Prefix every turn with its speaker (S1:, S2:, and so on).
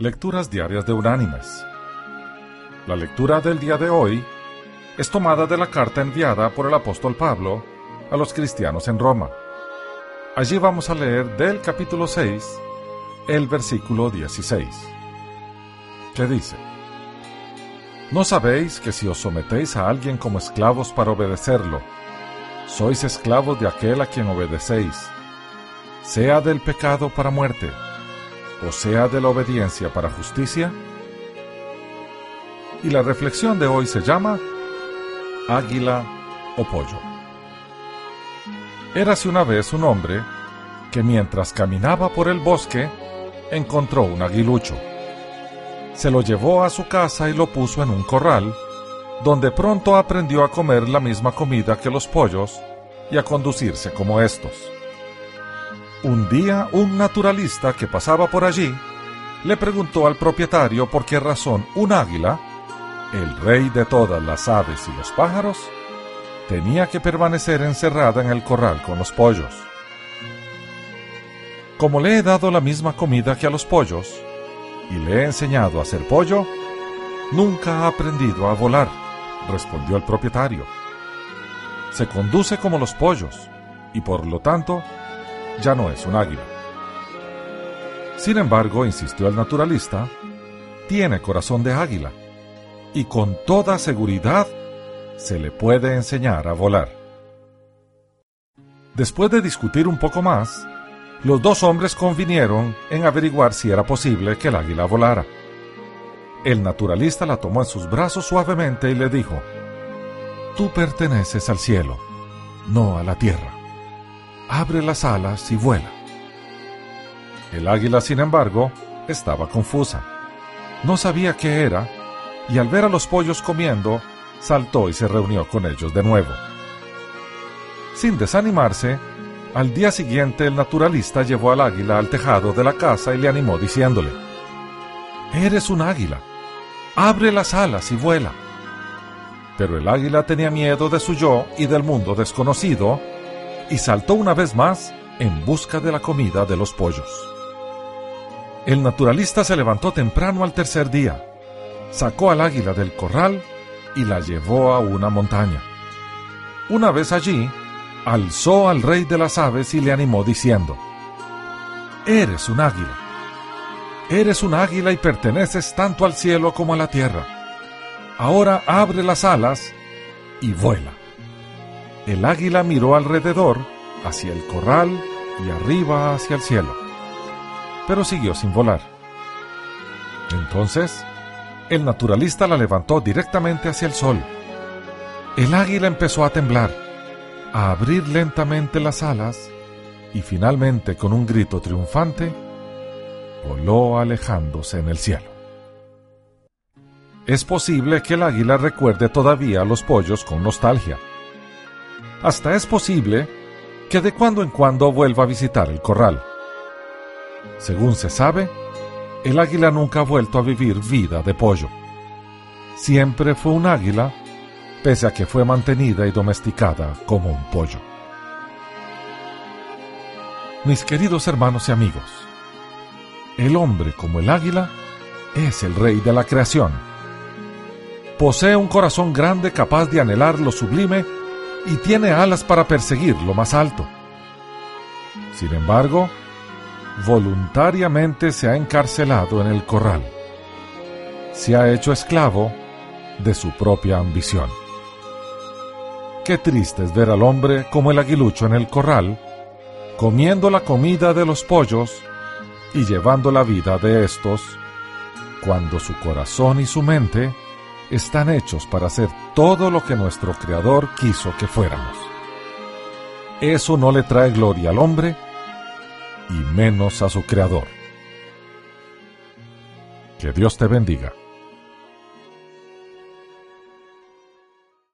S1: Lecturas Diarias de Unánimes. La lectura del día de hoy es tomada de la carta enviada por el apóstol Pablo a los cristianos en Roma. Allí vamos a leer del capítulo 6, el versículo 16, que dice, ¿No sabéis que si os sometéis a alguien como esclavos para obedecerlo, sois esclavos de aquel a quien obedecéis, sea del pecado para muerte, o sea de la obediencia para justicia? Y la reflexión de hoy se llama Águila o Pollo. Érase una vez un hombre que mientras caminaba por el bosque encontró un aguilucho. Se lo llevó a su casa y lo puso en un corral, donde pronto aprendió a comer la misma comida que los pollos y a conducirse como estos. Un día un naturalista que pasaba por allí le preguntó al propietario por qué razón un águila, el rey de todas las aves y los pájaros, tenía que permanecer encerrada en el corral con los pollos. Como le he dado la misma comida que a los pollos, y le he enseñado a hacer pollo, nunca ha aprendido a volar, respondió el propietario. Se conduce como los pollos, y por lo tanto, ya no es un águila. Sin embargo, insistió el naturalista, tiene corazón de águila, y con toda seguridad se le puede enseñar a volar. Después de discutir un poco más, los dos hombres convinieron en averiguar si era posible que el águila volara. El naturalista la tomó en sus brazos suavemente y le dijo, Tú perteneces al cielo, no a la tierra. Abre las alas y vuela. El águila, sin embargo, estaba confusa. No sabía qué era, y al ver a los pollos comiendo, saltó y se reunió con ellos de nuevo. Sin desanimarse, al día siguiente el naturalista llevó al águila al tejado de la casa y le animó diciéndole, Eres un águila, abre las alas y vuela. Pero el águila tenía miedo de su yo y del mundo desconocido, y saltó una vez más en busca de la comida de los pollos. El naturalista se levantó temprano al tercer día, sacó al águila del corral y la llevó a una montaña. Una vez allí, alzó al rey de las aves y le animó diciendo, Eres un águila. Eres un águila y perteneces tanto al cielo como a la tierra. Ahora abre las alas y vuela. El águila miró alrededor, hacia el corral y arriba hacia el cielo, pero siguió sin volar. Entonces, el naturalista la levantó directamente hacia el sol. El águila empezó a temblar a abrir lentamente las alas y finalmente con un grito triunfante voló alejándose en el cielo. Es posible que el águila recuerde todavía a los pollos con nostalgia. Hasta es posible que de cuando en cuando vuelva a visitar el corral. Según se sabe, el águila nunca ha vuelto a vivir vida de pollo. Siempre fue un águila pese a que fue mantenida y domesticada como un pollo. Mis queridos hermanos y amigos, el hombre como el águila es el rey de la creación. Posee un corazón grande capaz de anhelar lo sublime y tiene alas para perseguir lo más alto. Sin embargo, voluntariamente se ha encarcelado en el corral. Se ha hecho esclavo de su propia ambición. Qué triste es ver al hombre como el aguilucho en el corral, comiendo la comida de los pollos y llevando la vida de estos, cuando su corazón y su mente están hechos para hacer todo lo que nuestro Creador quiso que fuéramos. Eso no le trae gloria al hombre y menos a su Creador. Que Dios te bendiga.